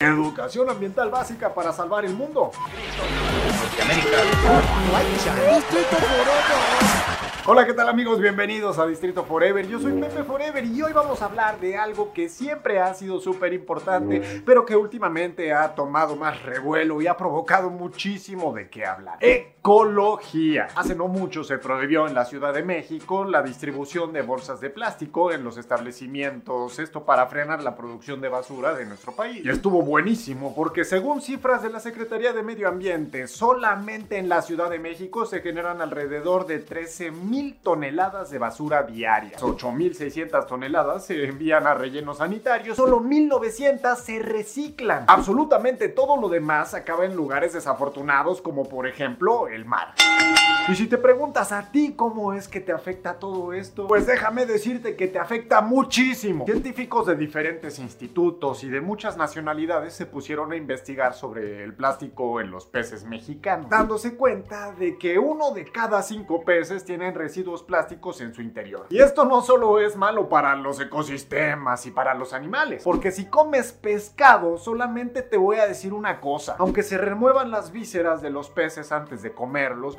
Educación ambiental básica para salvar el mundo. Hola, ¿qué tal amigos? Bienvenidos a Distrito Forever. Yo soy Pepe Forever y hoy vamos a hablar de algo que siempre ha sido súper importante, pero que últimamente ha tomado más revuelo y ha provocado muchísimo de qué hablar. Ecología. Hace no mucho se prohibió en la Ciudad de México la distribución de bolsas de plástico en los establecimientos, esto para frenar la producción de basura de nuestro país. Y estuvo buenísimo porque según cifras de la Secretaría de Medio Ambiente, solamente en la Ciudad de México se generan alrededor de 13 mil toneladas de basura diarias. 8.600 toneladas se envían a rellenos sanitarios, solo 1.900 se reciclan. Absolutamente todo lo demás acaba en lugares desafortunados como por ejemplo el mar. Y si te preguntas a ti cómo es que te afecta todo esto, pues déjame decirte que te afecta muchísimo. Científicos de diferentes institutos y de muchas nacionalidades se pusieron a investigar sobre el plástico en los peces mexicanos, dándose cuenta de que uno de cada cinco peces tienen residuos plásticos en su interior. Y esto no solo es malo para los ecosistemas y para los animales, porque si comes pescado, solamente te voy a decir una cosa, aunque se remuevan las vísceras de los peces antes de comerlos,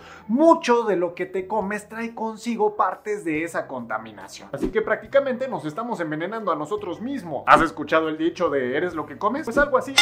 de lo que te comes trae consigo partes de esa contaminación. Así que prácticamente nos estamos envenenando a nosotros mismos. ¿Has escuchado el dicho de eres lo que comes? Pues algo así.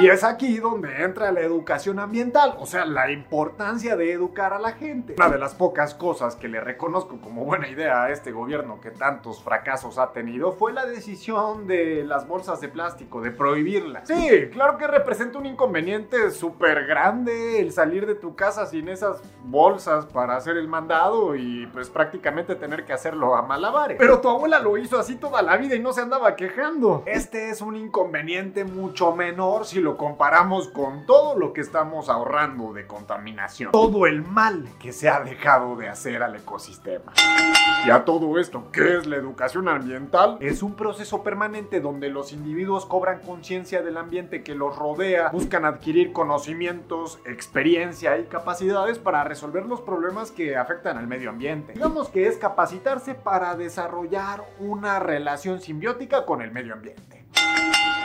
Y es aquí donde entra la educación ambiental, o sea, la importancia de educar a la gente. Una de las pocas cosas que le reconozco como buena idea a este gobierno que tantos fracasos ha tenido fue la decisión de las bolsas de plástico, de prohibirlas. Sí, claro que representa un inconveniente súper grande el salir de tu casa sin esas bolsas para hacer el mandado y pues prácticamente tener que hacerlo a malabares. Pero tu abuela lo hizo así toda la vida y no se andaba quejando. Este es un inconveniente mucho menor si lo comparamos con todo lo que estamos ahorrando de contaminación. Todo el mal que se ha dejado de hacer al ecosistema. Y a todo esto, ¿qué es la educación ambiental? Es un proceso permanente donde los individuos cobran conciencia del ambiente que los rodea, buscan adquirir conocimientos, experiencia y capacidades para resolver los problemas que afectan al medio ambiente. Digamos que es capacitarse para desarrollar una relación simbiótica con el medio ambiente.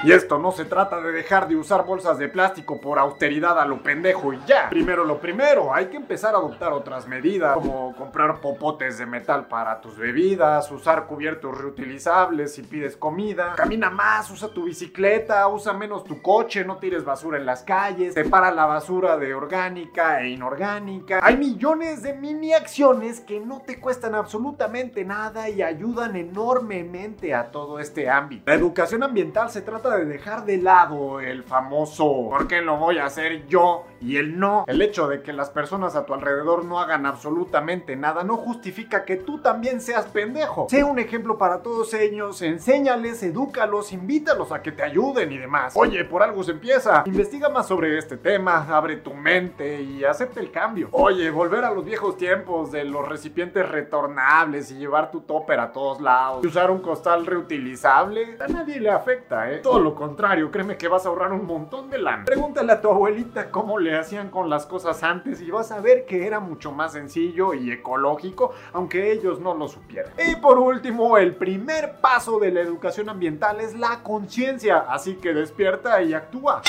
Y esto no se trata de dejar de usar bolsas de plástico por austeridad a lo pendejo y ya. Primero lo primero, hay que empezar a adoptar otras medidas, como comprar popotes de metal para tus bebidas, usar cubiertos reutilizables si pides comida, camina más, usa tu bicicleta, usa menos tu coche, no tires basura en las calles, separa la basura de orgánica e inorgánica. Hay millones de mini acciones que no te cuestan absolutamente nada y ayudan enormemente a todo este ámbito. La educación ambiental se trata de dejar de lado el famoso ¿por qué lo voy a hacer yo? y el no. El hecho de que las personas a tu alrededor no hagan absolutamente nada no justifica que tú también seas pendejo. Sé un ejemplo para todos ellos, enséñales, edúcalos, invítalos a que te ayuden y demás. Oye, por algo se empieza. Investiga más sobre este tema, abre tu mente y acepta el cambio. Oye, volver a los viejos tiempos de los recipientes retornables y llevar tu topper a todos lados, y usar un costal reutilizable, a nadie le afecta, ¿eh? Lo contrario, créeme que vas a ahorrar un montón de lana. Pregúntale a tu abuelita cómo le hacían con las cosas antes y vas a ver que era mucho más sencillo y ecológico, aunque ellos no lo supieran. Y por último, el primer paso de la educación ambiental es la conciencia, así que despierta y actúa.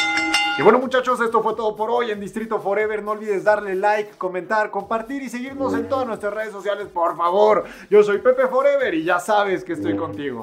Y bueno muchachos, esto fue todo por hoy en Distrito Forever. No olvides darle like, comentar, compartir y seguirnos en todas nuestras redes sociales, por favor. Yo soy Pepe Forever y ya sabes que estoy contigo.